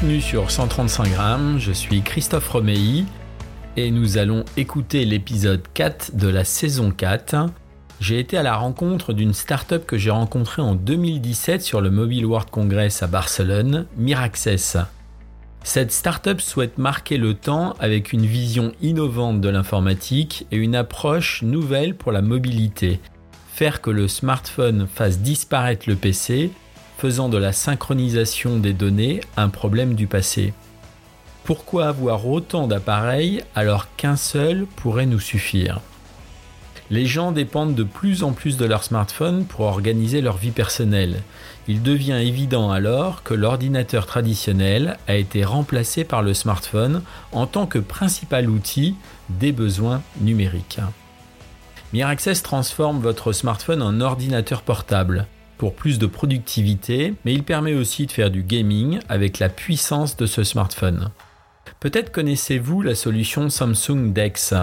Bienvenue sur 135 grammes, je suis Christophe Romeilly et nous allons écouter l'épisode 4 de la saison 4. J'ai été à la rencontre d'une start-up que j'ai rencontrée en 2017 sur le Mobile World Congress à Barcelone, Miraccess. Cette start-up souhaite marquer le temps avec une vision innovante de l'informatique et une approche nouvelle pour la mobilité. Faire que le smartphone fasse disparaître le PC faisant de la synchronisation des données un problème du passé. Pourquoi avoir autant d'appareils alors qu'un seul pourrait nous suffire? Les gens dépendent de plus en plus de leur smartphone pour organiser leur vie personnelle. Il devient évident alors que l'ordinateur traditionnel a été remplacé par le smartphone en tant que principal outil des besoins numériques. Miraccess transforme votre smartphone en ordinateur portable pour plus de productivité, mais il permet aussi de faire du gaming avec la puissance de ce smartphone. Peut-être connaissez-vous la solution Samsung Dex,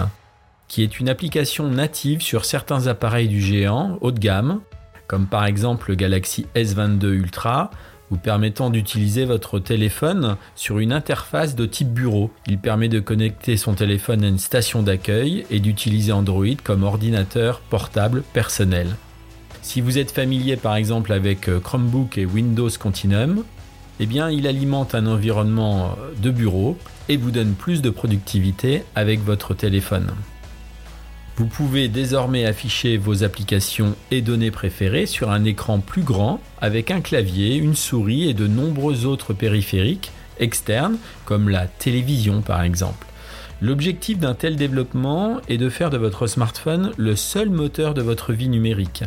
qui est une application native sur certains appareils du géant haut de gamme, comme par exemple le Galaxy S22 Ultra, vous permettant d'utiliser votre téléphone sur une interface de type bureau. Il permet de connecter son téléphone à une station d'accueil et d'utiliser Android comme ordinateur portable personnel. Si vous êtes familier par exemple avec euh, Chromebook et Windows Continuum, eh bien il alimente un environnement euh, de bureau et vous donne plus de productivité avec votre téléphone. Vous pouvez désormais afficher vos applications et données préférées sur un écran plus grand avec un clavier, une souris et de nombreux autres périphériques externes comme la télévision par exemple. L'objectif d'un tel développement est de faire de votre smartphone le seul moteur de votre vie numérique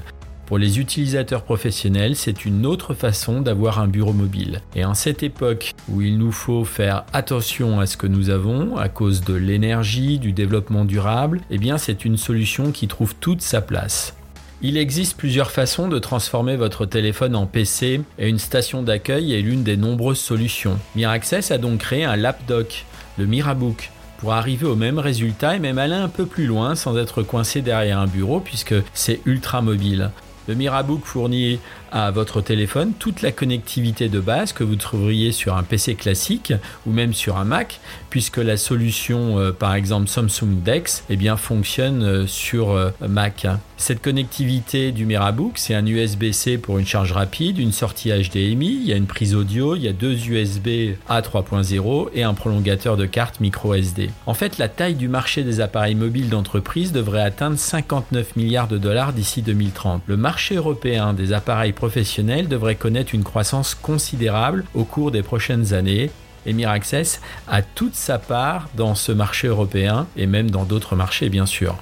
pour les utilisateurs professionnels, c'est une autre façon d'avoir un bureau mobile. Et en cette époque où il nous faut faire attention à ce que nous avons à cause de l'énergie, du développement durable, eh bien c'est une solution qui trouve toute sa place. Il existe plusieurs façons de transformer votre téléphone en PC et une station d'accueil est l'une des nombreuses solutions. Miraccess a donc créé un lapdoc, le Mirabook, pour arriver au même résultat et même aller un peu plus loin sans être coincé derrière un bureau puisque c'est ultra mobile. Le Mirabook fournit à votre téléphone toute la connectivité de base que vous trouveriez sur un PC classique ou même sur un Mac, puisque la solution, euh, par exemple Samsung Dex, eh bien, fonctionne euh, sur euh, Mac. Cette connectivité du Mirabook, c'est un USB-C pour une charge rapide, une sortie HDMI, il y a une prise audio, il y a deux USB A 3.0 et un prolongateur de carte micro SD. En fait, la taille du marché des appareils mobiles d'entreprise devrait atteindre 59 milliards de dollars d'ici 2030. Le marché européen des appareils professionnels devrait connaître une croissance considérable au cours des prochaines années. Et Miraccess a toute sa part dans ce marché européen et même dans d'autres marchés bien sûr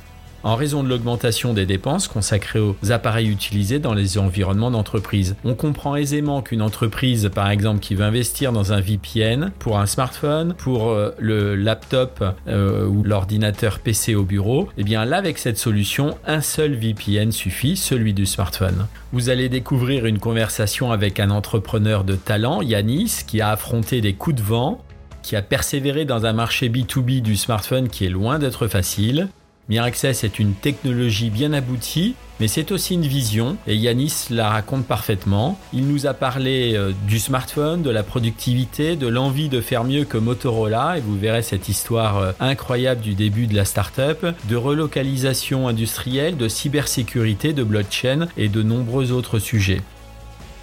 en raison de l'augmentation des dépenses consacrées aux appareils utilisés dans les environnements d'entreprise. On comprend aisément qu'une entreprise, par exemple, qui veut investir dans un VPN pour un smartphone, pour euh, le laptop euh, ou l'ordinateur PC au bureau, eh bien là, avec cette solution, un seul VPN suffit, celui du smartphone. Vous allez découvrir une conversation avec un entrepreneur de talent, Yanis, qui a affronté des coups de vent qui a persévéré dans un marché B2B du smartphone qui est loin d'être facile, Miraccess est une technologie bien aboutie, mais c'est aussi une vision, et Yanis la raconte parfaitement. Il nous a parlé euh, du smartphone, de la productivité, de l'envie de faire mieux que Motorola, et vous verrez cette histoire euh, incroyable du début de la startup, de relocalisation industrielle, de cybersécurité, de blockchain et de nombreux autres sujets.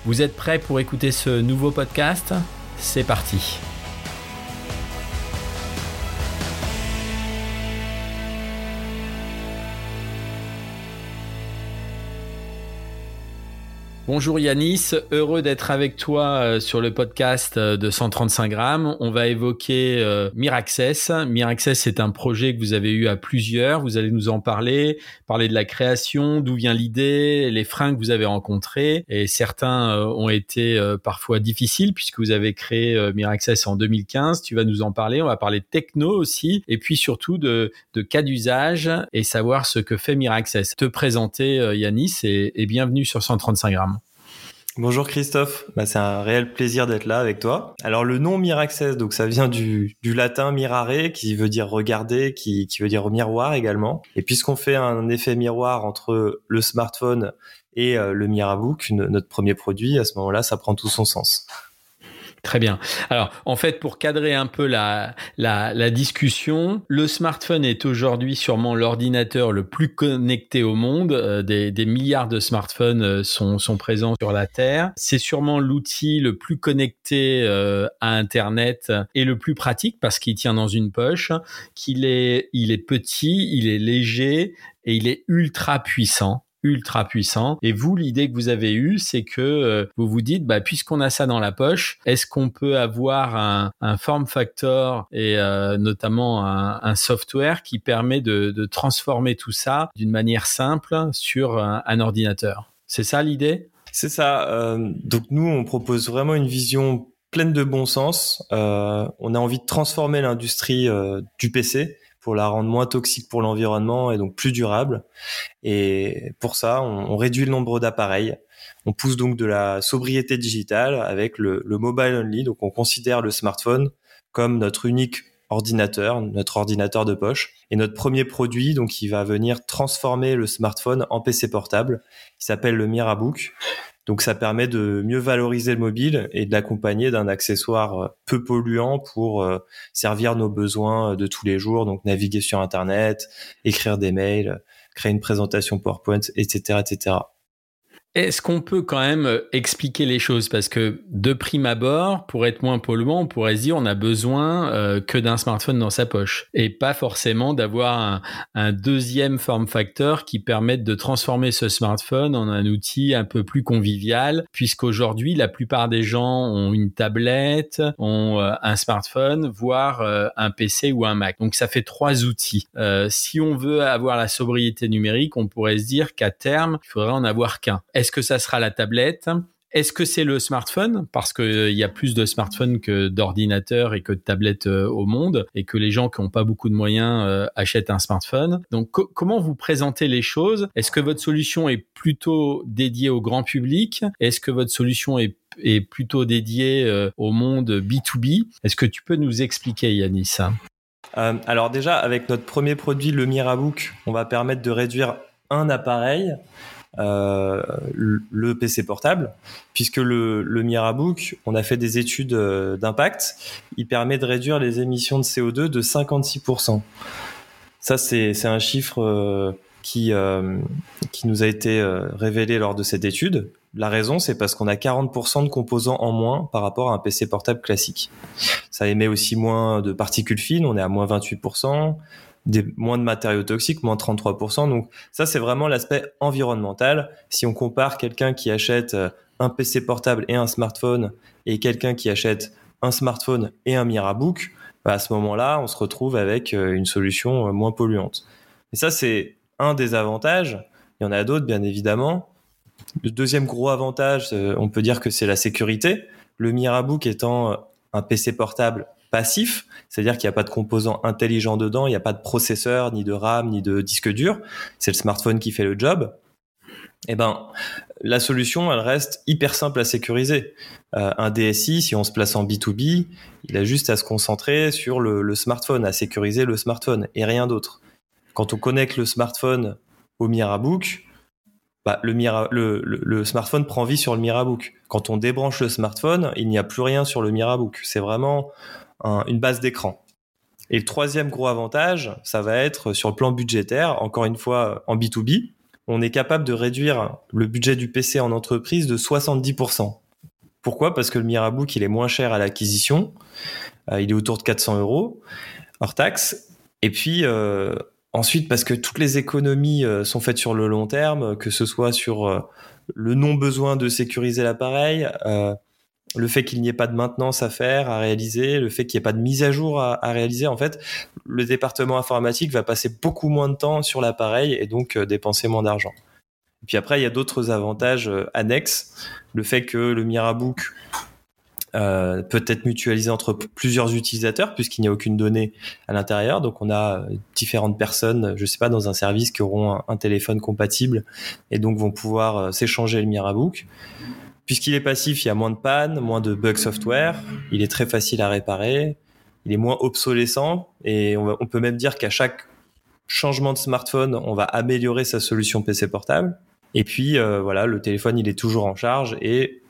Vous êtes prêts pour écouter ce nouveau podcast? C'est parti Bonjour Yanis, heureux d'être avec toi euh, sur le podcast euh, de 135 grammes. On va évoquer euh, Miraccess. Miraccess, c'est un projet que vous avez eu à plusieurs. Vous allez nous en parler, parler de la création, d'où vient l'idée, les freins que vous avez rencontrés. Et certains ont été parfois difficiles puisque vous avez créé Miraccess en 2015. Tu vas nous en parler. On va parler de techno aussi et puis surtout de, de cas d'usage et savoir ce que fait Miraccess. Te présenter Yanis et, et bienvenue sur 135 grammes. Bonjour Christophe, bah, c'est un réel plaisir d'être là avec toi. Alors le nom Miraccess, donc ça vient du, du latin mirare qui veut dire regarder, qui, qui veut dire miroir également. Et puisqu'on fait un effet miroir entre le smartphone et euh, le Mirabook, notre premier produit, à ce moment-là, ça prend tout son sens. Très bien. Alors, en fait, pour cadrer un peu la, la, discussion, le smartphone est aujourd'hui sûrement l'ordinateur le plus connecté au monde. Euh, des, milliards de smartphones euh, sont, sont présents sur la Terre. C'est sûrement l'outil le plus connecté euh, à Internet et le plus pratique parce qu'il tient dans une poche, qu'il est, il est petit, il est léger et il est ultra puissant ultra puissant. Et vous, l'idée que vous avez eue, c'est que euh, vous vous dites, bah, puisqu'on a ça dans la poche, est-ce qu'on peut avoir un, form factor et euh, notamment un, software qui permet de, transformer tout ça d'une manière simple sur un, ordinateur? C'est ça l'idée? C'est ça. Euh, donc nous, on propose vraiment une vision pleine de bon sens. on a envie de transformer l'industrie du PC pour la rendre moins toxique pour l'environnement et donc plus durable. Et pour ça, on, réduit le nombre d'appareils. On pousse donc de la sobriété digitale avec le, mobile only. Donc on considère le smartphone comme notre unique ordinateur, notre ordinateur de poche. Et notre premier produit, donc, qui va venir transformer le smartphone en PC portable, il s'appelle le Mirabook. Donc ça permet de mieux valoriser le mobile et de l'accompagner d'un accessoire euh, peu polluant pour euh, servir nos besoins euh, de tous les jours, donc naviguer sur Internet, écrire des mails, créer une présentation PowerPoint, etc., etc. Est-ce qu'on peut quand même euh, expliquer les choses? Parce que de prime abord, pour être moins polluant, on pourrait se dire on a besoin euh, que d'un smartphone dans sa poche et pas forcément d'avoir un, deuxième form factor qui permette de transformer ce smartphone en un outil un peu plus convivial, puisqu'aujourd'hui la plupart des gens ont une tablette, ont euh, un smartphone, voire un PC ou un Mac. Donc ça fait trois outils. si on veut avoir la sobriété numérique, on pourrait se dire qu'à terme, il faudrait en avoir qu'un. Est-ce que ça sera la tablette? Est-ce que c'est le smartphone? Parce qu'il euh, y a plus de smartphones que d'ordinateurs et que de tablettes euh, au monde, et que les gens qui n'ont pas beaucoup de moyens euh, achètent un smartphone. Donc, comment vous présentez les choses? Est-ce que votre solution est plutôt dédiée au grand public? Est-ce que votre solution est, plutôt dédiée au monde B2B Est-ce que tu peux nous expliquer, Yanis Alors déjà, avec notre premier produit, le Mirabook, on va permettre de réduire un appareil euh, le PC portable, puisque le, le Mirabook, on a fait des études euh, d'impact, il permet de réduire les émissions de CO2 de 56%. Ça, c'est un chiffre euh, qui, qui nous a été révélé lors de cette étude. La raison, c'est parce qu'on a 40% de composants en moins par rapport à un PC portable classique. Ça émet aussi moins de particules fines, on est à moins 28% des, moins de matériaux toxiques, moins 33%. Donc ça, c'est vraiment l'aspect environnemental. Si on compare quelqu'un qui achète euh, un PC portable et un smartphone et quelqu'un qui achète un smartphone et un Mirabook, bah à ce moment-là, on se retrouve avec euh, une solution euh, moins polluante. Et ça, c'est un des avantages. Il y en a d'autres, bien évidemment. Le deuxième gros avantage, on peut dire que c'est la sécurité. Le Mirabook étant un PC portable passif, c'est-à-dire qu'il n'y a pas de composants intelligents dedans, il n'y a pas de processeur, ni de RAM, ni de disque dur. C'est le smartphone qui fait le job. Eh ben, la solution, elle reste hyper simple à sécuriser. Euh, un DSI, si on se place en B2B, il a juste à se concentrer sur le, smartphone, à sécuriser le smartphone et rien d'autre. Quand on connecte le smartphone au Mirabook, bah, le, le, le, smartphone prend vie sur le Mirabook. Quand on débranche le smartphone, il n'y a plus rien sur le Mirabook. C'est vraiment une base d'écran. Et le troisième gros avantage, ça va être sur le plan budgétaire, encore une fois en B2B, on est capable de réduire le budget du PC en entreprise de 70%. Pourquoi? Parce que le Mirabook, il est moins cher à l'acquisition, euh, il est autour de 400 euros hors taxe. Et puis euh, ensuite, parce que toutes les économies euh, sont faites sur le long terme, que ce soit sur le non-besoin de sécuriser l'appareil, le fait qu'il n'y ait pas de maintenance à faire, à réaliser, le fait qu'il n'y ait pas de mise à jour à, réaliser, en fait, le département informatique va passer beaucoup moins de temps sur l'appareil et donc dépenser moins d'argent. Puis après, il y a d'autres avantages annexes. Le fait que le Mirabook euh, peut être mutualisé entre plusieurs utilisateurs puisqu'il n'y a aucune donnée à l'intérieur. Donc on a euh, différentes personnes, je sais pas, dans un service qui auront un, téléphone compatible et donc vont pouvoir euh, s'échanger le Mirabook. Puisqu'il est passif, il y a moins de panne, moins de bugs software, il est très facile à réparer, il est moins obsolescent et on, peut même dire qu'à chaque changement de smartphone, on va améliorer sa solution PC portable. Et puis voilà, le téléphone il est toujours en charge et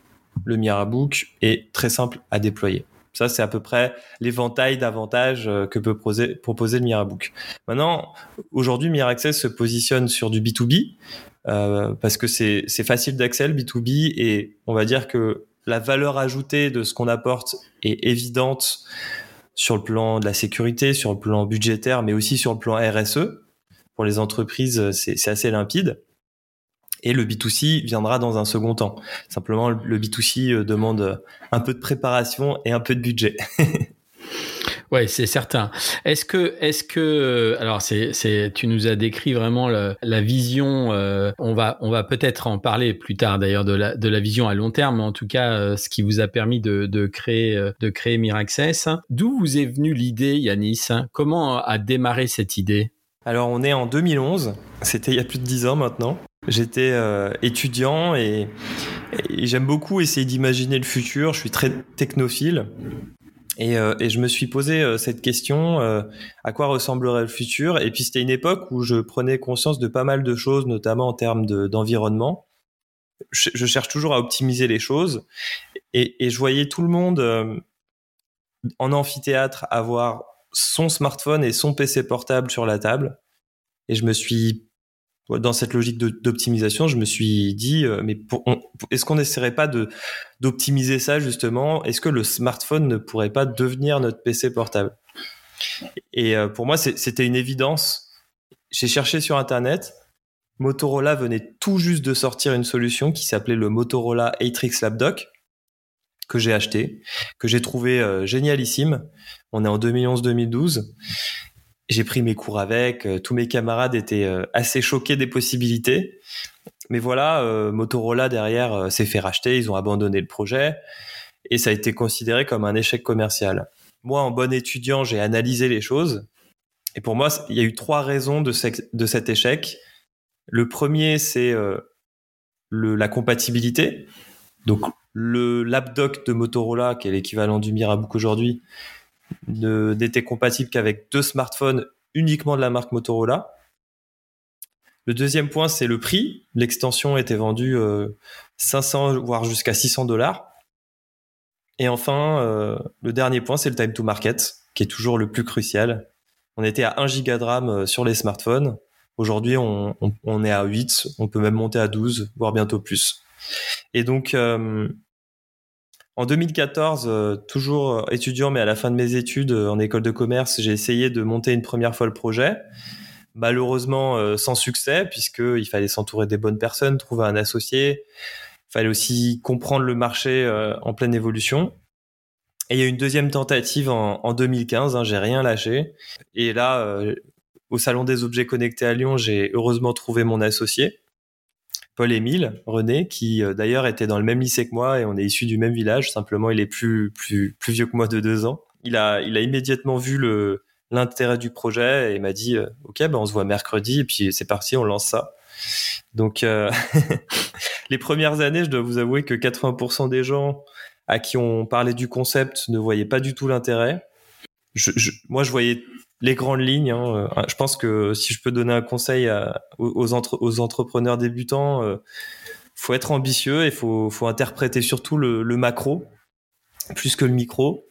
le Mirabook est très simple à déployer. Ça, c'est à peu près l'éventail d'avantages euh, que peut proposer, le Mirabook. Maintenant, aujourd'hui, Miraccess se positionne sur du B2B euh, parce que c'est facile d'accès le B2B et on va dire que la valeur ajoutée de ce qu'on apporte est évidente sur le plan de la sécurité, sur le plan budgétaire, mais aussi sur le plan RSE. Pour les entreprises, c'est assez limpide et le B2C viendra dans un second temps. Simplement, le B2C euh, demande un peu de préparation et un peu de budget. Ouais, c'est certain. Est-ce que, est-ce que, euh, alors c'est, c'est, tu nous as décrit vraiment la, vision. Euh, on va, on va peut-être en parler plus tard d'ailleurs de la, de la vision à long terme, en tout cas, ce qui vous a permis de, de créer, de créer Miraccess. D'où vous est venue l'idée, Yanis? Comment a démarré cette idée? Alors, on est en 2011. C'était il y a plus de dix ans maintenant. J'étais euh, étudiant et, j'aime beaucoup essayer d'imaginer le futur. Je suis très technophile. Et, euh, je me suis posé euh, cette question à quoi ressemblerait le futur? Et puis c'était une époque où je prenais conscience de pas mal de choses, notamment en termes d'environnement. je, cherche toujours à optimiser les choses, et, et je voyais tout le monde en amphithéâtre avoir son smartphone et son PC portable sur la table. Et je me suis dans cette logique d'optimisation, je me suis dit, euh, mais est-ce qu'on n'essaierait pas d'optimiser ça justement? Est-ce que le smartphone ne pourrait pas devenir notre PC portable? Et euh, pour moi, c'était une évidence. J'ai cherché sur Internet. Motorola venait tout juste de sortir une solution qui s'appelait le Motorola Atrix Labdoc que j'ai acheté, que j'ai trouvé euh, génialissime. On est en 2011-2012 j'ai pris mes cours avec. Euh, tous mes camarades étaient euh, assez choqués des possibilités. Mais voilà, euh, Motorola derrière s'est fait racheter, ils ont abandonné le projet et ça a été considéré comme un échec commercial. Moi, en bon étudiant, j'ai analysé les choses et pour moi, il y a eu trois raisons de, de cet échec. Le premier, c'est la compatibilité. Donc, le lapdoc de Motorola, qui est l'équivalent du Mirabook aujourd'hui, n'était compatible qu'avec deux smartphones uniquement de la marque Motorola. Le deuxième point, c'est le prix. L'extension était vendue 500 euh, voire jusqu'à 600 dollars. Et enfin, euh, le dernier point, c'est le time to market, qui est toujours le plus crucial. On était à 1 giga de RAM euh, sur les smartphones. Aujourd'hui, on, est à 8, on peut même monter à 12, voire bientôt plus. Et donc, en 2014, euh, toujours euh, étudiant, mais à la fin de mes études euh, en école de commerce, j'ai essayé de monter une première fois le projet. Malheureusement, sans succès, puisqu'il fallait s'entourer des bonnes personnes, trouver un associé. Il fallait aussi comprendre le marché en pleine évolution. Et il y a eu une deuxième tentative en, en 2015, hein, j'ai rien lâché. Et là, au Salon des objets connectés à Lyon, j'ai heureusement trouvé mon associé Paul-Émile René, qui euh, d'ailleurs était dans le même lycée que moi et on est issu du même village. Simplement, il est plus plus plus vieux que moi de deux ans. Il a il a immédiatement vu le l'intérêt du projet et m'a dit euh, ok ben on se voit mercredi et puis c'est parti on lance ça. Donc euh, les premières années, je dois vous avouer que 80% des gens à qui on parlait du concept ne voyaient pas du tout l'intérêt. Je, moi, je voyais les grandes lignes. Hein, euh, je pense que si je peux donner un conseil aux, entrepreneurs débutants, euh, faut être ambitieux et faut, interpréter surtout le, macro plus que le micro.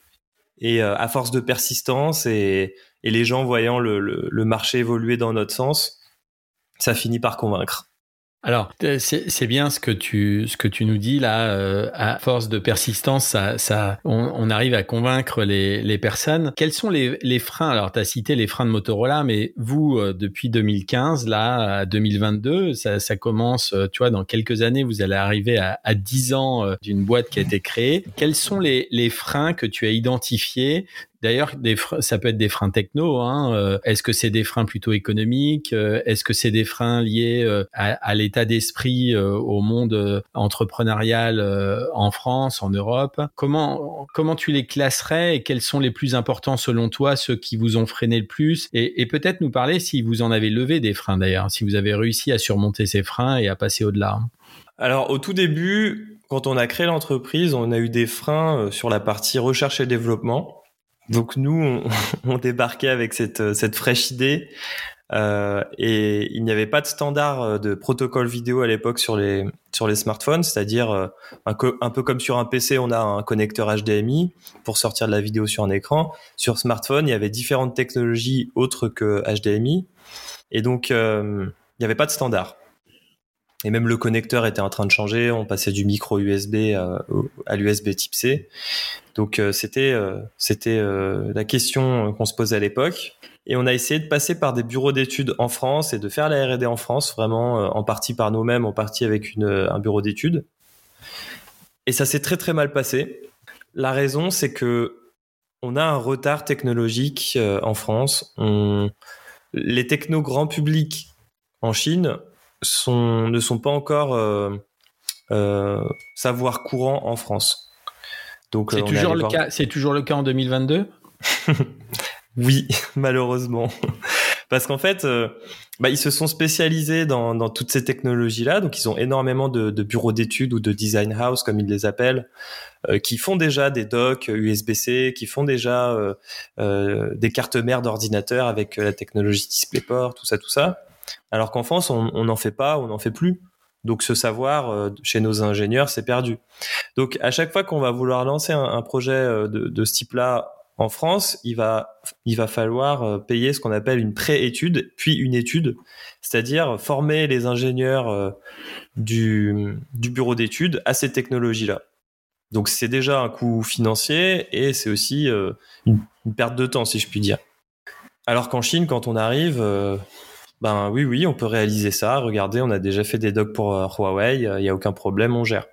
Et euh, à force de persistance et, et les gens voyant le, marché évoluer dans notre sens, ça finit par convaincre. Alors, euh, c'est bien ce que tu ce que tu nous dis là. Euh, à force de persistance, ça, ça on, arrive à convaincre les, les personnes. Quels sont les, les freins? Alors, tu as cité les freins de Motorola, mais vous, euh, depuis 2015, là, à 2022, ça, ça commence, tu vois, dans quelques années, vous allez arriver à, à 10 ans d'une boîte qui a été créée. Quels sont les, les freins que tu as identifiés D'ailleurs, ça peut être des freins techno. Hein. Euh, est-ce que c'est des freins plutôt économiques euh, Est-ce que c'est des freins liés euh, à, l'état d'esprit au monde entrepreneurial en France, en Europe? Comment comment tu les classerais et quels sont les plus importants selon toi, ceux qui vous ont freiné le plus? Et, et peut-être nous parler si vous en avez levé des freins d'ailleurs, si vous avez réussi à surmonter ces freins et à passer au-delà. Alors au tout début, quand on a créé l'entreprise, on a eu des freins sur la partie recherche et développement donc nous, on, débarquait avec cette, euh, cette fraîche idée euh, et il n'y avait pas de standard euh, de protocole vidéo à l'époque sur les sur les smartphones, c'est-à-dire euh, un, peu comme sur un PC, on a un connecteur HDMI pour sortir de la vidéo sur un écran. Sur smartphone, il y avait différentes technologies autres que HDMI et donc il n'y avait pas de standard. Et même le connecteur était en train de changer. On passait du micro USB à l'USB Type C. Donc euh, c'était euh, c'était euh, la question qu'on se posait à l'époque. Et on a essayé de passer par des bureaux d'études en France et de faire la R&D en France, vraiment en partie par nous-mêmes, en partie avec une, un bureau d'études. Et ça s'est très très mal passé. La raison, c'est que on a un retard technologique en France. Les technos grand public en Chine sont, ne sont pas encore savoir courant en France. C'est euh, toujours, le cas, c'est toujours le cas en 2022 Oui, malheureusement. Parce qu'en fait, euh, bah, ils se sont spécialisés dans, dans toutes ces technologies-là. Donc, ils ont énormément de, de bureaux d'études ou de design house, comme ils les appellent, euh, qui font déjà des docks USB-C, qui font déjà des cartes mères d'ordinateur avec la technologie DisplayPort, tout ça, tout ça. Alors qu'en France, on n'en fait pas, on n'en fait plus. Donc ce savoir euh, chez nos ingénieurs, c'est perdu. Donc à chaque fois qu'on va vouloir lancer un, projet euh, de, ce type-là en France, il va, il va falloir euh, payer ce qu'on appelle une pré-étude, puis une étude, c'est-à-dire former les ingénieurs du, du bureau d'études à ces technologies-là. Donc c'est déjà un coût financier et c'est aussi une, perte de temps, si je puis dire. Alors qu'en Chine, quand on arrive, ben oui, oui, on peut réaliser ça. Regardez, on a déjà fait des docs pour euh, Huawei, il n'y a aucun problème, on gère.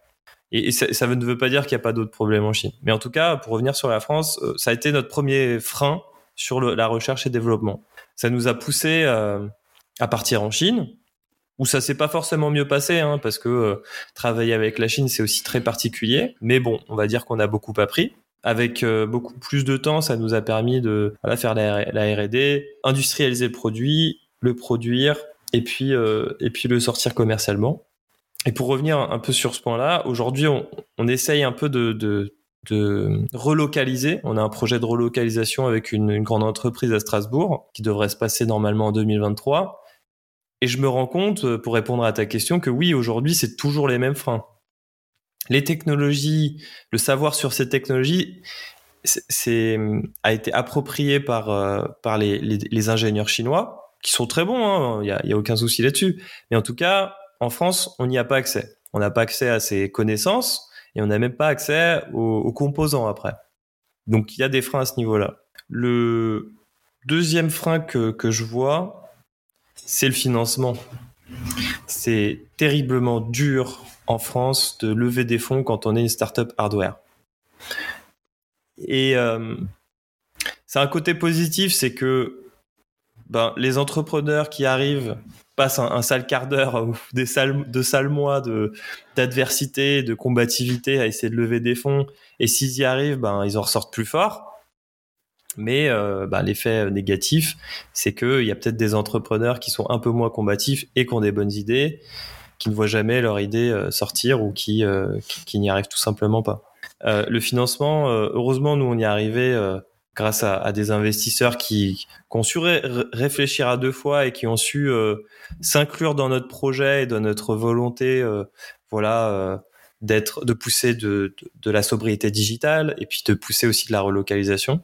Et, ça, ne veut pas dire qu'il n'y a pas d'autres problèmes en Chine. Mais en tout cas, pour revenir sur la France, euh, ça a été notre premier frein sur la recherche et développement. Ça nous a poussé euh, à partir en Chine, où ça s'est pas forcément mieux passé, hein, parce que travailler avec la Chine, c'est aussi très particulier. Mais bon, on va dire qu'on a beaucoup appris. Avec beaucoup plus de temps, ça nous a permis de faire la, la R&D, industrialiser le produit, le produire et puis, euh, et puis le sortir commercialement. Et pour revenir un peu sur ce point-là, aujourd'hui, on, on, essaye un peu de, de, de, relocaliser. On a un projet de relocalisation avec une, une, grande entreprise à Strasbourg qui devrait se passer normalement en 2023. Et je me rends compte, euh, pour répondre à ta question, que oui, aujourd'hui, c'est toujours les mêmes freins. Les technologies, le savoir sur ces technologies, c'est a été approprié par, euh, par les, les ingénieurs chinois qui sont très bons, hein, il hein, n'y a, a, aucun souci là-dessus. Mais en tout cas, en France, on n'y a pas accès. On n'a pas accès à ces connaissances et on n'a même pas accès aux, composants après. Donc il y a des freins à ce niveau-là. Le deuxième frein que, que je vois, c'est le financement. C'est terriblement dur en France de lever des fonds quand on est une startup hardware. Et euh, c'est un côté positif, c'est que ben, les entrepreneurs qui arrivent passent un, sale quart d'heure ou des sales, de sales mois de d'adversité, de combativité à essayer de lever des fonds. Et s'ils y arrivent, ben ils en ressortent plus forts. Mais euh, ben, l'effet négatif, c'est qu'il y a peut-être des entrepreneurs qui sont un peu moins combatifs et qui ont des bonnes idées, qui ne voient jamais leur idée euh, sortir ou qui, euh, qui, n'y arrivent tout simplement pas. le financement, heureusement, nous on y est arrivé grâce à, des investisseurs qui, qui ont su réfléchir à deux fois et qui ont su euh, s'inclure dans notre projet et dans notre volonté, euh, voilà, euh, d'être, de pousser de, de, de, la sobriété digitale et puis de pousser aussi de la relocalisation.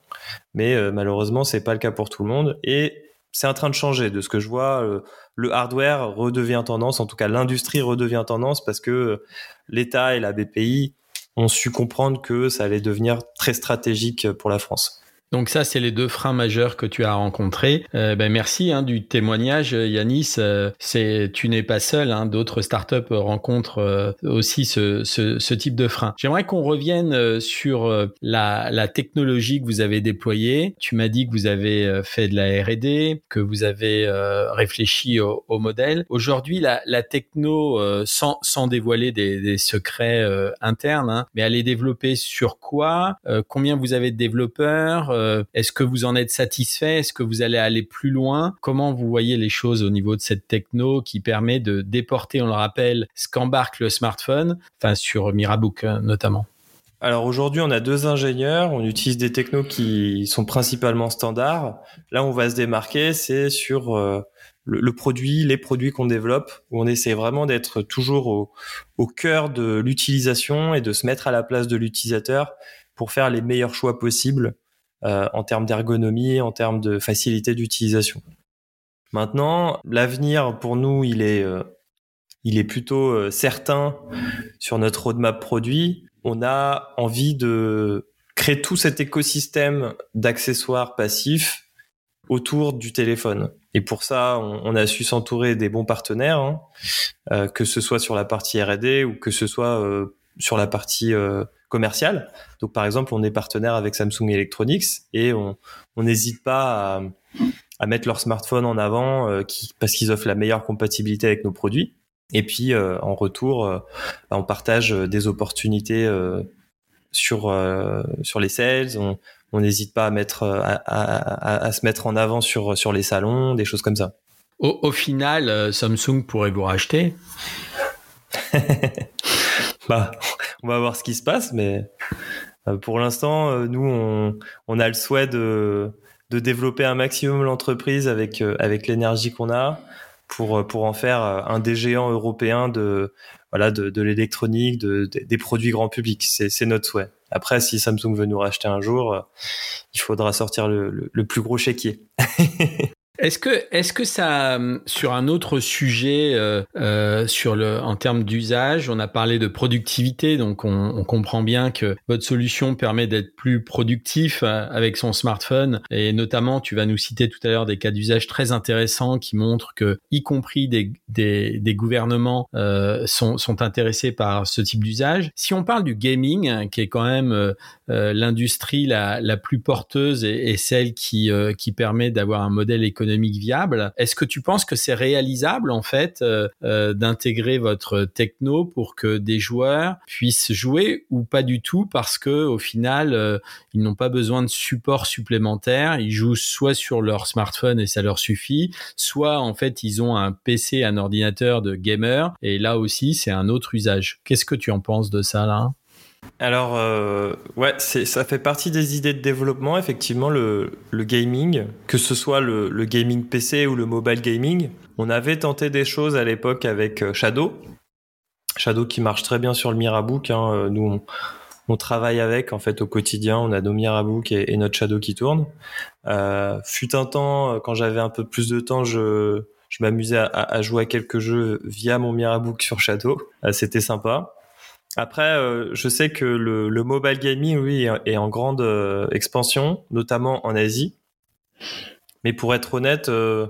Mais malheureusement, c'est pas le cas pour tout le monde. Et c'est en train de changer de ce que je vois. Le hardware redevient tendance, en tout cas l'industrie redevient tendance parce que l'État et la BPI ont su comprendre que ça allait devenir très stratégique pour la France. Donc ça, c'est les deux freins majeurs que tu as rencontrés. Euh, ben merci hein, du témoignage, Yanis. Euh, c'est tu n'es pas seul. Hein, D'autres startups rencontrent euh, aussi ce, ce, ce, type de frein. J'aimerais qu'on revienne euh, sur euh, la, la, technologie que vous avez déployée. Tu m'as dit que vous avez fait de la R&D, que vous avez réfléchi au, au modèle. Aujourd'hui, la, la, techno, sans, sans dévoiler des, des secrets internes, hein, mais elle est développée sur quoi? Combien vous avez de développeurs? Euh, est-ce que vous en êtes satisfait? Est-ce que vous allez aller plus loin? Comment vous voyez les choses au niveau de cette techno qui permet de déporter, on le rappelle, ce qu'embarque le smartphone, enfin sur Mirabook euh, notamment? Alors aujourd'hui, on a deux ingénieurs, on utilise des technos qui sont principalement standards. Là, on va se démarquer, c'est sur euh, le, produit, les produits qu'on développe, où on essaie vraiment d'être toujours au, cœur de l'utilisation et de se mettre à la place de l'utilisateur pour faire les meilleurs choix possibles en termes d'ergonomie, en termes de facilité d'utilisation. Maintenant, l'avenir pour nous, il est, euh, il est plutôt euh, certain sur notre roadmap produit. On a envie de créer tout cet écosystème d'accessoires passifs autour du téléphone. Et pour ça, on, a su s'entourer des bons partenaires, hein, que ce soit sur la partie R&D ou que ce soit sur la partie commercial. Donc par exemple, on est partenaire avec Samsung Electronics et on n'hésite pas à, mettre leur smartphone en avant euh, qui, parce qu'ils offrent la meilleure compatibilité avec nos produits. Et puis euh, en retour, euh, bah, on partage des opportunités sur sur les sales. On n'hésite pas à mettre à, à, se mettre en avant sur sur les salons, des choses comme ça. Au, au final, Samsung pourrait vous racheter. bah, on va voir ce qui se passe, mais euh, pour l'instant, euh, nous, on, on, a le souhait de, de développer un maximum l'entreprise avec, euh, avec l'énergie qu'on a pour, pour en faire un des géants européens de, voilà, de, de l'électronique, de, des produits grand public. C'est notre souhait. Après, si Samsung veut nous racheter un jour, il faudra sortir le, le, le plus gros chéquier. Est-ce que, est-ce que ça, sur un autre sujet, euh, euh, sur le, en termes d'usage, on a parlé de productivité, donc on, on, comprend bien que votre solution permet d'être plus productif euh, avec son smartphone, et notamment, tu vas nous citer tout à l'heure des cas d'usage très intéressants qui montrent que, y compris des, des, des gouvernements, euh, sont, sont intéressés par ce type d'usage. Si on parle du gaming, qui est quand même euh, l'industrie la, la plus porteuse et, celle qui, qui permet d'avoir un modèle économique viable. Est-ce que tu penses que c'est réalisable en fait euh, euh, d'intégrer votre techno pour que des joueurs puissent jouer ou pas du tout parce que au final euh, ils n'ont pas besoin de support supplémentaire, ils jouent soit sur leur smartphone et ça leur suffit, soit en fait ils ont un PC, un ordinateur de gamer et là aussi c'est un autre usage. Qu'est-ce que tu en penses de ça là alors, euh, ouais, ça fait partie des idées de développement, effectivement, le, le gaming, que ce soit le, le, gaming PC ou le mobile gaming. On avait tenté des choses à l'époque avec euh, Shadow. Shadow qui marche très bien sur le Mirabook. Hein. Euh, nous, on, travaille avec, en fait, au quotidien. On a nos Mirabook et, et notre Shadow qui tourne. Euh, fut un temps, quand j'avais un peu plus de temps, je, je m'amusais à, à, jouer à quelques jeux via mon Mirabook sur Shadow. C'était sympa. Après, euh, je sais que le, le, mobile gaming, oui, est en grande euh, expansion, notamment en Asie. Mais pour être honnête, euh,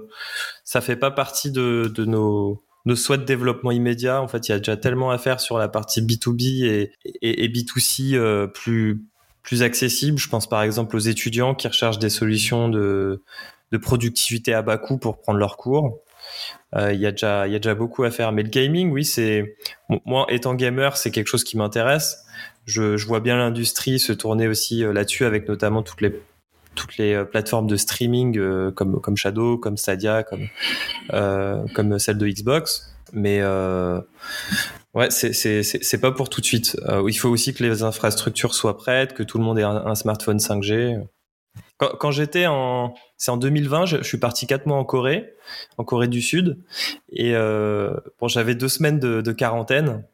ça fait pas partie de, nos, souhaits de développement immédiat. En fait, il y a déjà tellement à faire sur la partie B2B et, et, et B2C euh, plus, accessible. Je pense par exemple aux étudiants qui recherchent des solutions de productivité à bas coût pour prendre leurs cours. Euh, il y a déjà il y a déjà beaucoup à faire. Mais le gaming oui c'est moi étant gamer c'est quelque chose qui m'intéresse. Je, je vois bien l'industrie se tourner aussi euh, là-dessus avec notamment toutes les toutes les euh, plateformes de streaming comme comme Shadow comme Stadia comme euh, comme celle de Xbox. Mais euh, ouais c'est c'est c'est pas pour tout de suite. Il faut aussi que les infrastructures soient prêtes que tout le monde ait un smartphone 5G quand, j'étais en, c'est en 2020, je, suis parti quatre mois en Corée, en Corée du Sud, et euh, bon, j'avais deux semaines de, quarantaine.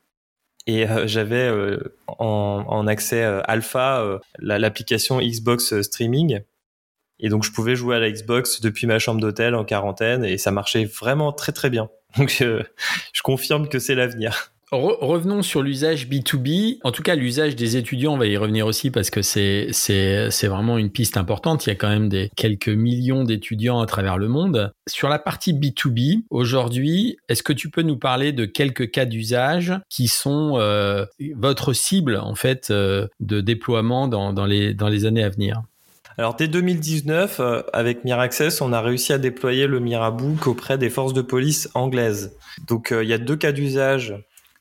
Et euh, j'avais euh, en, accès alpha l'application Xbox Streaming. Et donc je pouvais jouer à la Xbox depuis ma chambre d'hôtel en quarantaine et ça marchait vraiment très très bien. Donc je confirme que c'est l'avenir revenons sur l'usage B2B. En tout cas, l'usage des étudiants, on va y revenir aussi parce que c'est, vraiment une piste importante. Il y a quand même des quelques millions d'étudiants à travers le monde. Sur la partie B2B, aujourd'hui, est-ce que tu peux nous parler de quelques cas d'usage qui sont euh, votre cible, en fait, euh, de déploiement dans, dans, les, dans les années à venir? Alors dès 2019, euh, avec Miraccess, on a réussi à déployer le Mirabook auprès des forces de police anglaises. Donc il y a deux cas d'usage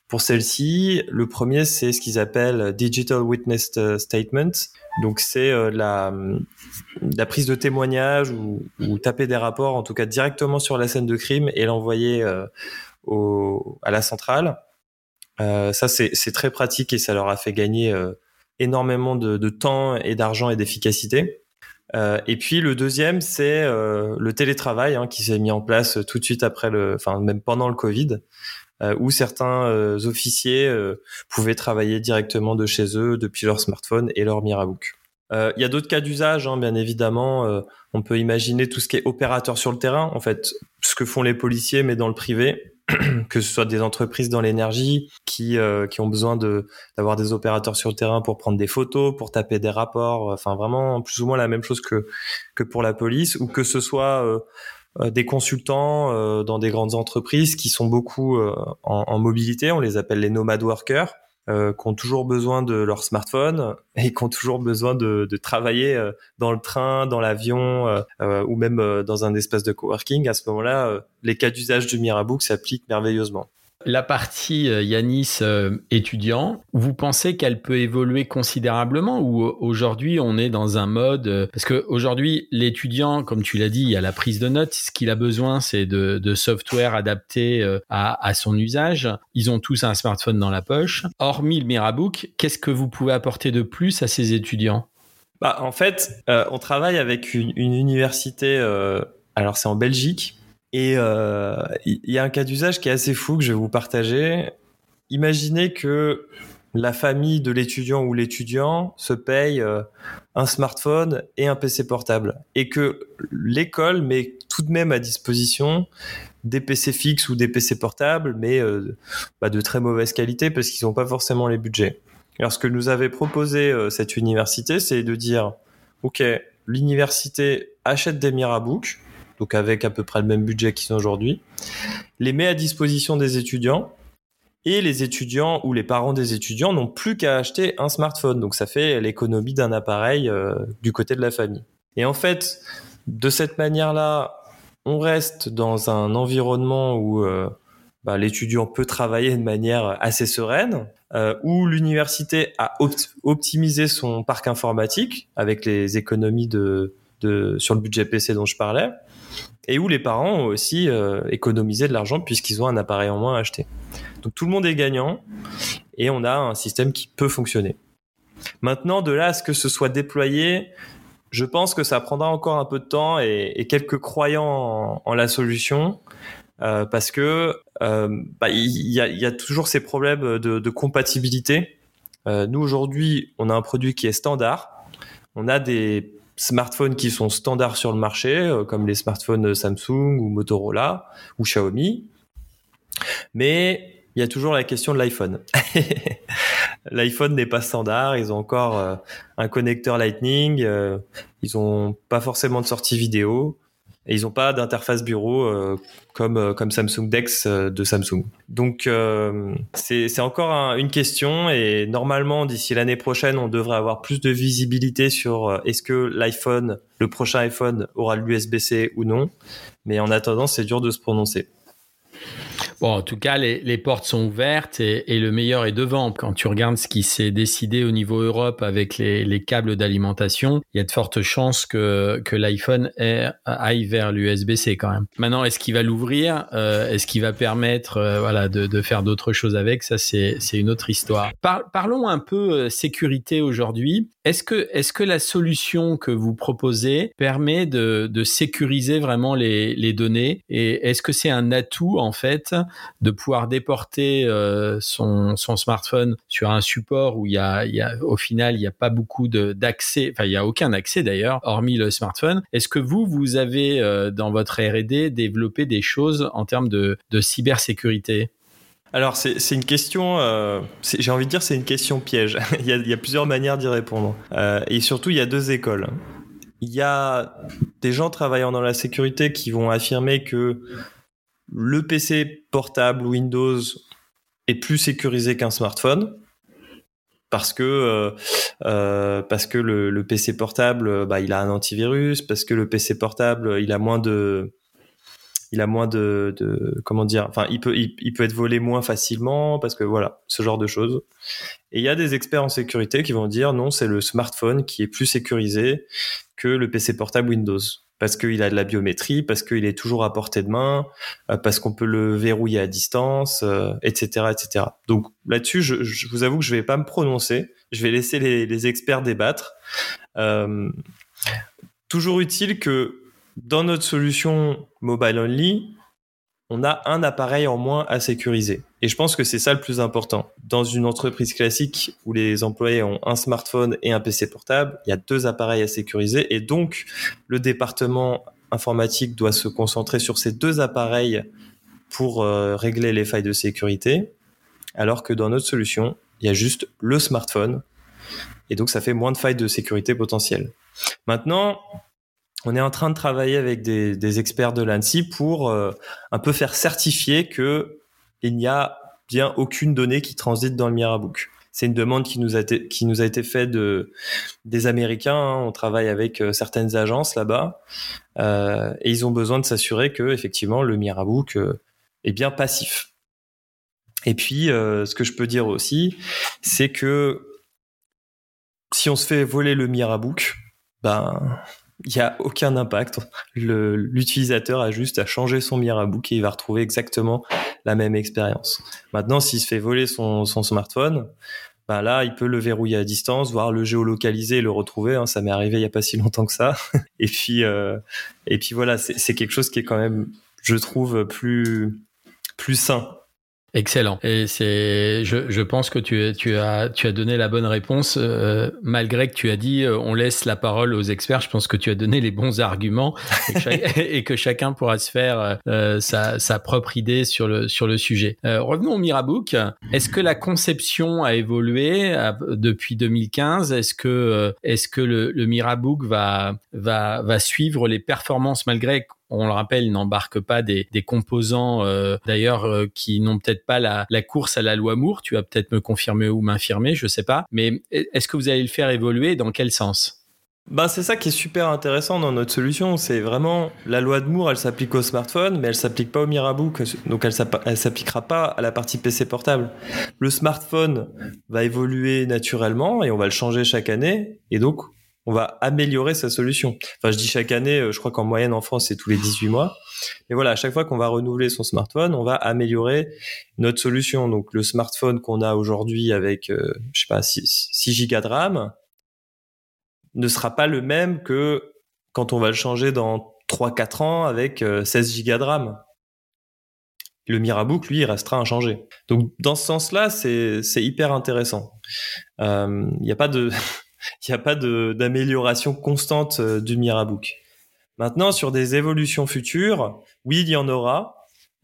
pour celle-ci, le premier, c'est ce qu'ils appellent Digital Witness euh, Statement. Donc, c'est euh, la, la, prise de témoignage ou, ou, taper des rapports, en tout cas directement sur la scène de crime et l'envoyer euh, au, à la centrale. Euh, ça, c'est très pratique et ça leur a fait gagner énormément de, de, temps et d'argent et d'efficacité. Euh, et puis le deuxième, c'est le télétravail hein, qui s'est mis en place tout de suite après le, enfin même pendant le Covid. Euh, où certains euh, officiers euh, pouvaient travailler directement de chez eux depuis leur smartphone et leur Mirabook. Il y a d'autres cas d'usage, hein, bien évidemment. on peut imaginer tout ce qui est opérateur sur le terrain, en fait, ce que font les policiers, mais dans le privé, que ce soit des entreprises dans l'énergie qui qui ont besoin de d'avoir des opérateurs sur le terrain pour prendre des photos, pour taper des rapports, enfin vraiment plus ou moins la même chose que que pour la police, ou que ce soit euh, des consultants euh, dans des grandes entreprises qui sont beaucoup euh, en, mobilité, on les appelle les nomad workers, qui ont toujours besoin de leur smartphone et qui ont toujours besoin de, de travailler dans le train, dans l'avion ou même dans un espace de coworking. À ce moment-là, les cas d'usage du Mirabook s'appliquent merveilleusement la partie euh, Yanis euh, étudiant, vous pensez qu'elle peut évoluer considérablement ou euh, aujourd'hui on est dans un mode parce que aujourd'hui l'étudiant, comme tu l'as dit, il y a la prise de notes. Ce qu'il a besoin, c'est de, software adapté à, à, son usage. Ils ont tous un smartphone dans la poche. Hormis le Mirabook, qu'est-ce que vous pouvez apporter de plus à ces étudiants? Bah, en fait, on travaille avec une, une université. alors c'est en Belgique et euh, il y a un cas d'usage qui est assez fou que je vais vous partager. Imaginez que la famille de l'étudiant ou l'étudiant se paye euh, un smartphone et un PC portable et que l'école met tout de même à disposition des PC fixes ou des PC portables, mais euh, bah, de très mauvaise qualité parce qu'ils n'ont pas forcément les budgets. Alors ce que nous avait proposé cette université, c'est de dire, OK, l'université achète des Mirabooks, donc avec à peu près le même budget qu'ils ont aujourd'hui, les met à disposition des étudiants et les étudiants ou les parents des étudiants n'ont plus qu'à acheter un smartphone. Donc ça fait l'économie d'un appareil euh, du côté de la famille. Et en fait, de cette manière-là, on reste dans un environnement où euh, bah, l'étudiant peut travailler de manière assez sereine, euh, où l'université a optimisé son parc informatique avec les économies sur le budget PC dont je parlais, et où les parents ont aussi euh, économisé de l'argent puisqu'ils ont un appareil en moins à acheter. Donc tout le monde est gagnant et on a un système qui peut fonctionner. Maintenant, de là à ce que ce soit déployé, je pense que ça prendra encore un peu de temps et, quelques croyants en, la solution. Euh, parce que euh, bah, il y, a, toujours ces problèmes de, de compatibilité. Nous aujourd'hui, on a un produit qui est standard. On a des smartphones qui sont standards sur le marché, euh, comme les smartphones Samsung ou Motorola ou Xiaomi. Mais il y a toujours la question de l'iPhone. L'iPhone n'est pas standard, ils ont encore euh, un connecteur Lightning, euh, ils ont pas forcément de sortie vidéo et ils n'ont pas d'interface bureau euh, comme euh, comme Samsung Dex euh, de Samsung. Donc c'est c'est encore une question et normalement d'ici l'année prochaine on devrait avoir plus de visibilité sur est-ce que l'iPhone le prochain iPhone aura l'USB-C ou non. Mais en attendant c'est dur de se prononcer. Bon, en tout cas, les, les portes sont ouvertes et, et, le meilleur est devant. Quand tu regardes ce qui s'est décidé au niveau Europe avec les, les câbles d'alimentation, il y a de fortes chances que, que l'iPhone aille vers l'USB-C quand même. Maintenant, est-ce qu'il va l'ouvrir? Euh, Est-ce qu'il va permettre euh, voilà, de, de faire d'autres choses avec? Ça, c'est une autre histoire. Par, parlons un peu euh, sécurité aujourd'hui. Est-ce que, est que la solution que vous proposez permet de, de sécuriser vraiment les, les données Et est-ce que c'est un atout, en fait, de pouvoir déporter son, son smartphone sur un support où il y a, il y a au final il n'y a pas beaucoup d'accès, enfin il y a aucun accès d'ailleurs, hormis le smartphone. Est-ce que vous vous avez dans votre R&D développé des choses en termes de, de cybersécurité? Alors c'est une question, euh, j'ai envie de dire c'est une question piège. il, y a, plusieurs manières d'y répondre. Euh, et surtout il y a deux écoles. Il y a des gens travaillant dans la sécurité qui vont affirmer que le PC portable Windows est plus sécurisé qu'un smartphone parce que euh parce que le, le, PC portable bah, il a un antivirus parce que le PC portable il a moins de il a moins de, comment dire, enfin, il peut, il, peut être volé moins facilement parce que voilà, ce genre de choses. Et il y a des experts en sécurité qui vont dire non, c'est le smartphone qui est plus sécurisé que le PC portable Windows parce qu'il a de la biométrie, parce qu'il est toujours à portée de main, euh, parce qu'on peut le verrouiller à distance, etc., euh, etc. Donc là-dessus, je, vous avoue que je vais pas me prononcer. Je vais laisser les, les experts débattre. Euh, toujours utile que dans notre solution mobile only, on a un appareil en moins à sécuriser. Et je pense que c'est ça le plus important. Dans une entreprise classique où les employés ont un smartphone et un PC portable, il y a deux appareils à sécuriser et donc le département informatique doit se concentrer sur ces deux appareils pour euh, régler les failles de sécurité, alors que dans notre solution, il y a juste le smartphone et donc ça fait moins de failles de sécurité potentielles. Maintenant, on est en train de travailler avec des, experts de l'ANSI pour euh, un peu faire certifier que il n'y a bien aucune donnée qui transite dans le Mirabook. C'est une demande qui nous a été, qui nous a été faite de, des Américains. Hein. On travaille avec euh, certaines agences là-bas euh, et ils ont besoin de s'assurer que effectivement le Mirabook est bien passif. Et puis, ce que je peux dire aussi, c'est que si on se fait voler le Mirabook, ben il n'y a aucun impact. L'utilisateur a juste à changer son Mirabook et il va retrouver exactement la même expérience. Maintenant, s'il se fait voler son, son smartphone, ben là, il peut le verrouiller à distance, voir le géolocaliser et le retrouver. Hein. Ça m'est arrivé il n'y a pas si longtemps que ça. et puis, euh, et puis voilà, c'est quelque chose qui est quand même, je trouve, plus plus sain Excellent. Et c'est, je, je pense que tu, tu, as, tu as donné la bonne réponse, euh, malgré que tu as dit euh, on laisse la parole aux experts. Je pense que tu as donné les bons arguments et que, chacun pourra se faire euh, sa, sa, propre idée sur le, sur le sujet. revenons au Mirabook. Est-ce que la conception a évolué depuis 2015 Est-ce que, est-ce que le, le Mirabook va, va, va suivre les performances malgré on le rappelle, n'embarque pas des, composants euh, d'ailleurs euh, qui n'ont peut-être pas la, course à la loi Moore. Tu vas peut-être me confirmer ou m'infirmer, je sais pas. Mais est-ce que vous allez le faire évoluer Dans quel sens? Ben, c'est ça qui est super intéressant dans notre solution. C'est vraiment la loi de Moore, elle s'applique au smartphone, mais elle s'applique pas au Mirabook. Donc elle s'appliquera pas à la partie PC portable. Le smartphone va évoluer naturellement et on va le changer chaque année. Et donc on va améliorer sa solution. Enfin, je dis chaque année, euh, je crois qu'en moyenne en France, c'est tous les 18 mois. Mais voilà, à chaque fois qu'on va renouveler son smartphone, on va améliorer notre solution. Donc, le smartphone qu'on a aujourd'hui avec, euh, je sais pas, 6, 6 gigas de RAM ne sera pas le même que quand on va le changer dans 3-4 ans avec 16 euh, gigas de RAM. Le Mirabook, lui, restera inchangé. Donc, dans ce sens-là, c'est hyper intéressant. Il n'y a pas de il n'y a pas d'amélioration constante euh, du Mirabook. Maintenant, sur des évolutions futures, oui, il y en aura.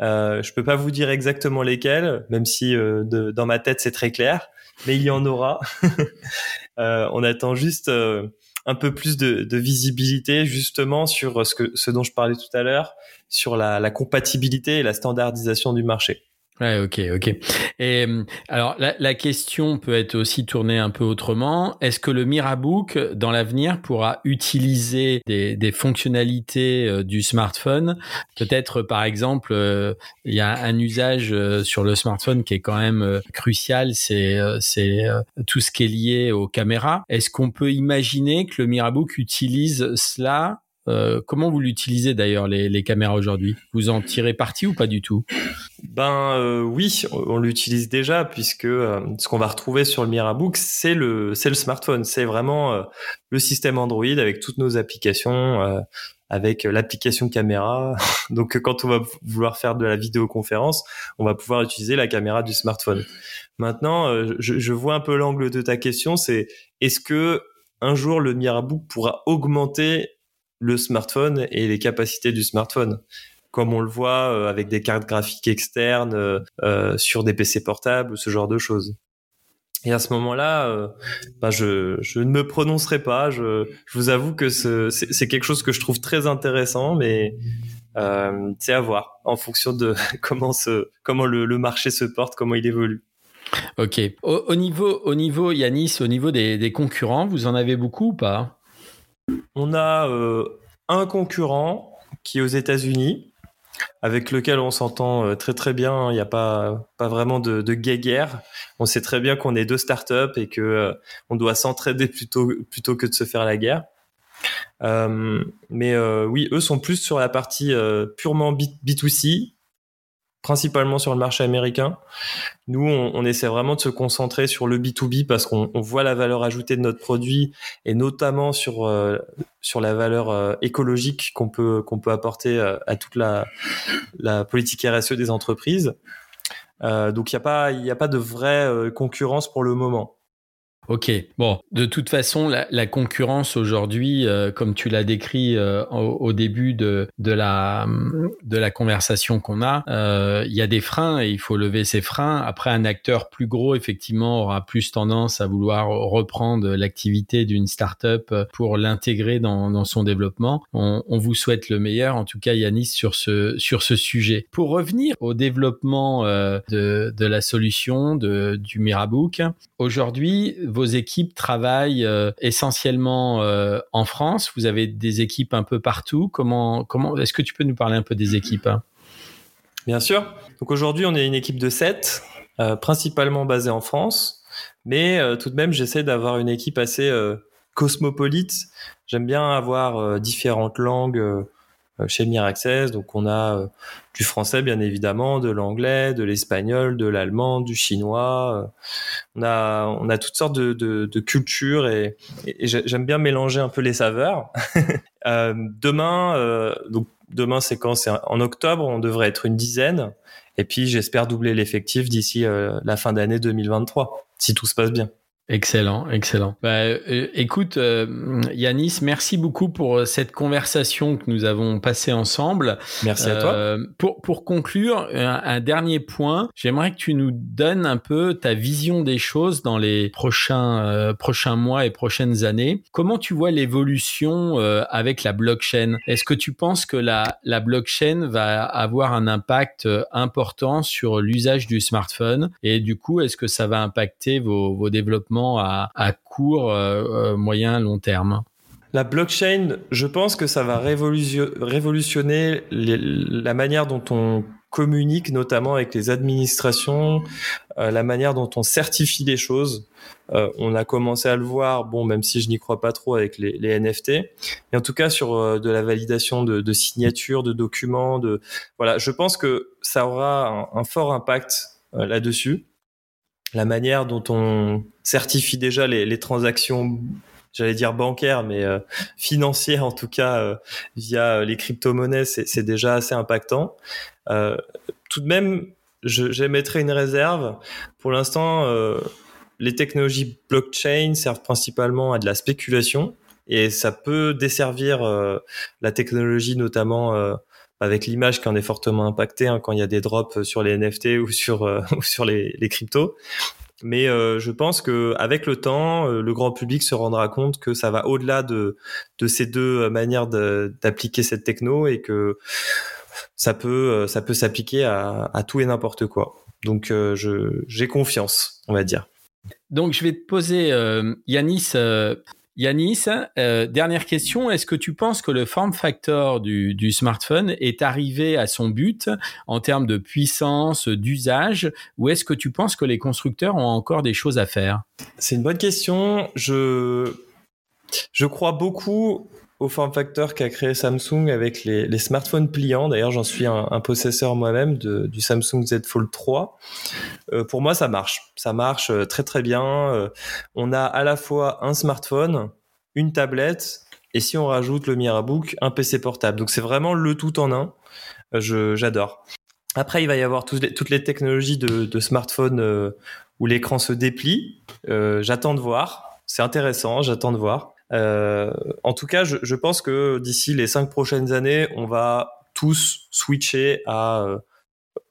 Euh, je peux pas vous dire exactement lesquelles, même si euh, dans ma tête c'est très clair, mais il y en aura. euh, on attend juste un peu plus de, visibilité justement sur ce, que, ce dont je parlais tout à l'heure, sur la compatibilité et la standardisation du marché. Ouais, ok, ok. Et alors la, la, question peut être aussi tournée un peu autrement. Est-ce que le Mirabook dans l'avenir pourra utiliser des, des fonctionnalités euh, du smartphone? Peut-être par exemple, euh, il y a un usage euh, sur le smartphone qui est quand même crucial, c'est c'est tout ce qui est lié aux caméras. Est-ce qu'on peut imaginer que le Mirabook utilise cela euh, comment vous l'utilisez d'ailleurs les, caméras aujourd'hui? Vous en tirez parti ou pas du tout? Ben euh, oui, on l'utilise déjà puisque euh, ce qu'on va retrouver sur le Mirabook, c'est le c'est le smartphone, c'est vraiment le système Android avec toutes nos applications avec l'application caméra. Donc quand on va vouloir faire de la vidéoconférence, on va pouvoir utiliser la caméra du smartphone. Maintenant, je, je vois un peu l'angle de ta question, c'est est-ce que un jour le Mirabook pourra augmenter le smartphone et les capacités du smartphone comme on le voit euh, avec des cartes graphiques externes euh, euh, sur des PC portables ou ce genre de choses. Et à ce moment-là, bah je, ne me prononcerai pas. Je, vous avoue que c'est quelque chose que je trouve très intéressant, mais c'est à voir en fonction de comment, ce, comment le, le, marché se porte, comment il évolue. Ok. Au, au niveau, au niveau Yanis, au niveau des, des, concurrents, vous en avez beaucoup ou pas? On a euh, un concurrent qui est aux États-Unis, avec lequel on s'entend euh, très très bien. Il n'y a pas pas vraiment de, de. On sait très bien qu'on est deux startups et que euh, on doit s'entraider plutôt plutôt que de se faire la guerre. Mais oui, eux sont plus sur la partie purement B 2 c principalement sur le marché américain. Nous, on, on, essaie vraiment de se concentrer sur le B2B parce qu'on voit la valeur ajoutée de notre produit et notamment sur euh, sur la valeur euh, écologique qu'on peut qu'on peut apporter euh, à toute la la politique RSE des entreprises. Euh, donc il n'y a pas il a pas de vraie concurrence pour le moment. Ok, bon, de toute façon, la, la concurrence aujourd'hui, euh, comme tu l'as décrit euh, au, au, début de, de, la, de la conversation qu'on a, euh, il y a des freins et il faut lever ces freins. Après, un acteur plus gros, effectivement, aura plus tendance à vouloir reprendre l'activité d'une startup pour l'intégrer dans, dans, son développement. On, on, vous souhaite le meilleur, en tout cas, Yanis, sur ce, sur ce sujet. Pour revenir au développement euh, de, de la solution de, du Mirabook, aujourd'hui, équipes travaillent euh, essentiellement euh, en France? Vous avez des équipes un peu partout? Comment, comment est-ce que tu peux nous parler un peu des équipes hein? Bien sûr. Donc aujourd'hui, on est une équipe de 7, euh, principalement basée en France. Mais tout de même, j'essaie d'avoir une équipe assez cosmopolite. J'aime bien avoir différentes langues chez Miraccess. Donc on a euh, du français bien évidemment, de l'anglais, de l'espagnol, de l'allemand, du chinois. on a on a toutes sortes de, de, de cultures et, et j'aime bien mélanger un peu les saveurs. euh, demain, euh, donc demain c'est quand? C'est en octobre, on devrait être une dizaine. Et puis j'espère doubler l'effectif d'ici euh, la fin d'année 2023, si tout se passe bien. Excellent, excellent. Bah, euh, écoute, euh, Yanis, merci beaucoup pour euh, cette conversation que nous avons passée ensemble. Merci à toi. Euh, pour, pour conclure, un, un dernier point, j'aimerais que tu nous donnes un peu ta vision des choses dans les prochains, euh, prochains mois et prochaines années. Comment tu vois l'évolution euh, avec la blockchain? Est-ce que tu penses que la, la blockchain va avoir un impact important sur l'usage du smartphone? Et du coup, est-ce que ça va impacter vos, vos développements? À, court, euh, moyen, long terme. La blockchain, je pense que ça va révolutionner la manière dont on communique, notamment avec les administrations, euh, la manière dont on certifie les choses. Euh, on a commencé à le voir, bon, même si je n'y crois pas trop avec les, NFT, mais en tout cas sur euh, de la validation de, signatures, de documents, de voilà, je pense que ça aura un fort impact là-dessus la manière dont on certifie déjà les, transactions j'allais dire bancaires, mais euh, financières en tout cas euh, via euh, les crypto-monnaies, c'est déjà assez impactant. Euh, tout de même, j'émettrai une réserve. Pour l'instant, euh, les technologies blockchain servent principalement à de la spéculation et ça peut desservir la technologie notamment avec l'image qui en est fortement impactée hein, quand il y a des drops sur les NFT ou sur euh, sur les, les cryptos. Mais euh, je pense que avec le temps, euh, le grand public se rendra compte que ça va au-delà de de ces deux manières d'appliquer cette techno et que ça peut ça peut s'appliquer à, tout et n'importe quoi. Donc euh, j'ai confiance, on va dire. Donc je vais te poser euh, Yanis Yanis, euh, dernière question, est-ce que tu penses que le form factor du, du, smartphone est arrivé à son but en termes de puissance, d'usage, ou est-ce que tu penses que les constructeurs ont encore des choses à faire? C'est une bonne question. Je, je crois beaucoup au form factor qu'a créé Samsung avec les, smartphones pliants. D'ailleurs, j'en suis un, possesseur moi-même du Samsung Z Fold 3. Euh, pour moi, ça marche. Ça marche euh, très très bien. Euh, on a à la fois un smartphone, une tablette et si on rajoute le Mirabook, un PC portable. Donc c'est vraiment le tout en un. Je j'adore. Après, il va y avoir toutes les, toutes les technologies de, de smartphone où l'écran se déplie. j'attends de voir. C'est intéressant, j'attends de voir. En tout cas, je, je pense que d'ici les cinq prochaines années, on va tous switcher à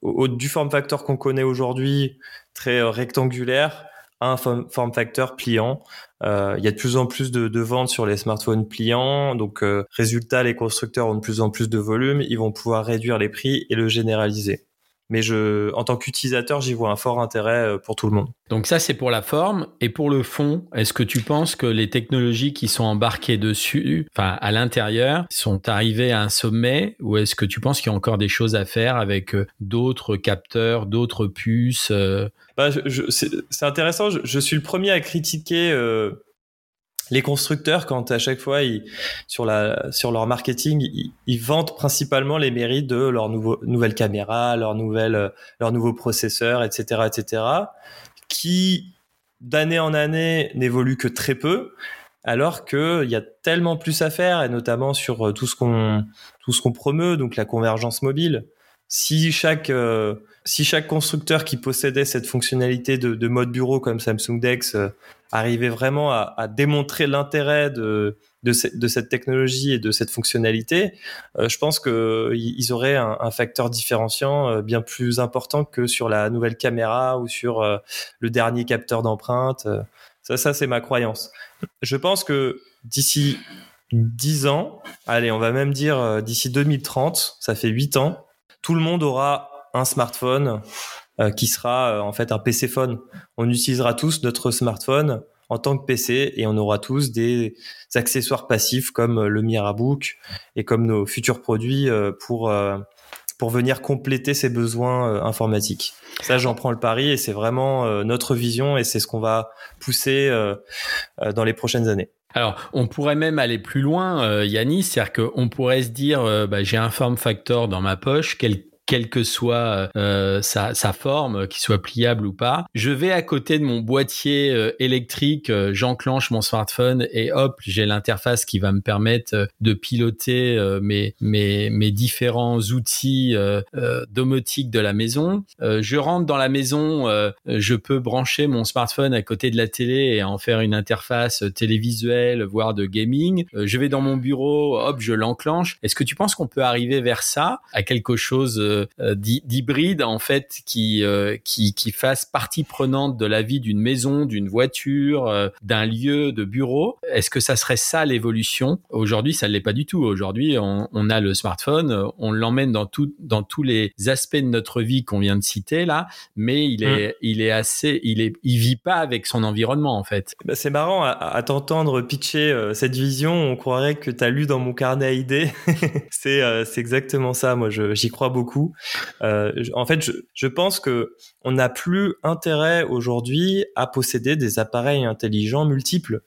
au, du form factor qu'on connaît aujourd'hui, très euh, rectangulaire, à un form factor pliant. Euh, il y a de plus en plus de, de ventes sur les smartphones pliants, donc euh, résultat, les constructeurs ont de plus en plus de volume, ils vont pouvoir réduire les prix et le généraliser mais je, en tant qu'utilisateur, j'y vois un fort intérêt euh, pour tout le monde. Donc ça, c'est pour la forme. Et pour le fond, est-ce que tu penses que les technologies qui sont embarquées dessus, enfin à l'intérieur, sont arrivées à un sommet? Ou est-ce que tu penses qu'il y a encore des choses à faire avec euh, d'autres capteurs, d'autres puces euh? bah, C'est intéressant. Je, je, suis le premier à critiquer les constructeurs, quand à chaque fois, ils, sur, leur marketing, ils, ils vantent principalement les mérites de leur nouveau, nouvelle caméra, leur, nouvelle, leur nouveau processeur, etc., etc., qui, d'année en année, n'évoluent que très peu, alors qu'il y a tellement plus à faire, et notamment sur euh, tout ce qu'on tout promeut, donc la convergence mobile. Si chaque euh, si chaque constructeur qui possédait cette fonctionnalité de, de mode bureau comme Samsung Dex euh, arriver vraiment à, démontrer l'intérêt de, cette technologie et de cette fonctionnalité, euh, je pense qu'ils auraient un, facteur différenciant euh, bien plus important que sur la nouvelle caméra ou sur le dernier capteur d'empreinte. Ça, ça c'est ma croyance. Je pense que d'ici 10 ans, allez, on va même dire d'ici 2030, ça fait 8 ans, tout le monde aura un smartphone euh, qui sera euh, en fait un PC phone. On utilisera tous notre smartphone en tant que PC et on aura tous des accessoires passifs comme euh, le Mirabook et comme nos futurs produits pour pour venir compléter ses besoins informatiques. Ça, j'en prends le pari et c'est vraiment notre vision et c'est ce qu'on va pousser dans les prochaines années. Alors, on pourrait même aller plus loin, Yannis, c'est-à-dire qu'on pourrait se dire, bah, j'ai un form factor dans ma poche, quel quelle que soit euh, sa, forme, qu'il soit pliable ou pas. Je vais à côté de mon boîtier euh, électrique, euh, j'enclenche mon smartphone et hop, j'ai l'interface qui va me permettre de piloter mes, mes, mes différents outils domotiques de la maison. je rentre dans la maison, je peux brancher mon smartphone à côté de la télé et en faire une interface télévisuelle, voire de gaming. je vais dans mon bureau, hop, je l'enclenche. Est-ce que tu penses qu'on peut arriver vers ça, à quelque chose euh, d'hybride en fait qui, euh, qui qui fasse partie prenante de la vie d'une maison, d'une voiture, euh, d'un lieu de bureau. Est-ce que ça serait ça l'évolution? Aujourd'hui, ça ne l'est pas du tout. Aujourd'hui, on, on, a le smartphone, on l'emmène dans tout dans tous les aspects de notre vie qu'on vient de citer là, mais il est mmh. il est assez il est il vit pas avec son environnement en fait. Bah c'est marrant à, à t'entendre pitcher cette vision, on croirait que tu as lu dans mon carnet à idées. c'est c'est exactement ça. Moi, j'y crois beaucoup. Euh, en fait, je, pense que on n'a plus intérêt aujourd'hui à posséder des appareils intelligents multiples.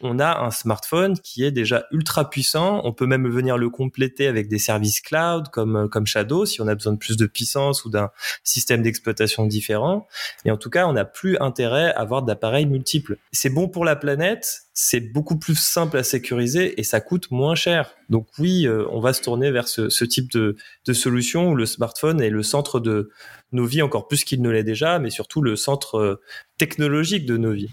On a un smartphone qui est déjà ultra puissant. On peut même venir le compléter avec des services cloud comme comme Shadow si on a besoin de plus de puissance ou d'un système d'exploitation différent. Et en tout cas, on n'a plus intérêt à avoir d'appareils multiples. C'est bon pour la planète, c'est beaucoup plus simple à sécuriser et ça coûte moins cher. Donc oui, euh, on va se tourner vers ce, ce type de, de solution où le smartphone est le centre de nos vies encore plus qu'il ne l'est déjà, mais surtout le centre euh, technologique de nos vies.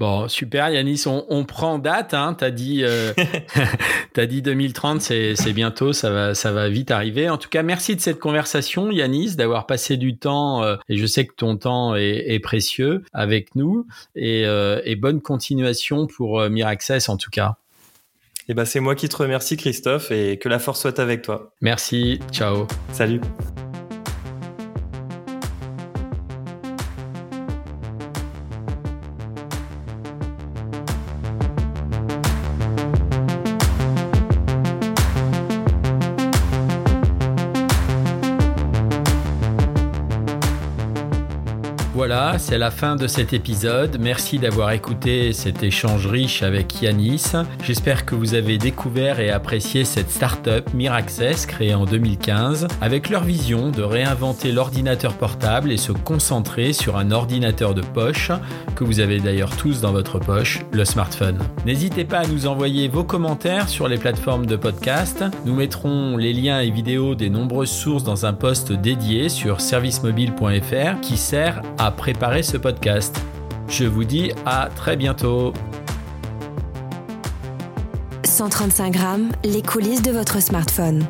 Bon, super Yanis, on, on prend date, hein, t'as dit, euh, as dit 2030, c'est bientôt, ça va, ça va vite arriver. En tout cas, merci de cette conversation Yanis, d'avoir passé du temps, euh, et je sais que ton temps est, est précieux avec nous, et, euh, et bonne continuation pour euh, Miraccess en tout cas. Et eh ben, c'est moi qui te remercie Christophe, et que la force soit avec toi. Merci, ciao. Salut. Voilà, c'est la fin de cet épisode. Merci d'avoir écouté cet échange riche avec Yanis. J'espère que vous avez découvert et apprécié cette startup Miraccess créée en 2015 avec leur vision de réinventer l'ordinateur portable et se concentrer sur un ordinateur de poche que vous avez d'ailleurs tous dans votre poche, le smartphone. N'hésitez pas à nous envoyer vos commentaires sur les plateformes de podcast. Nous mettrons les liens et vidéos des nombreuses sources dans un post dédié sur servicemobile.fr qui sert préparer ce podcast. Je vous dis à très bientôt. 135 grammes, les coulisses de votre smartphone.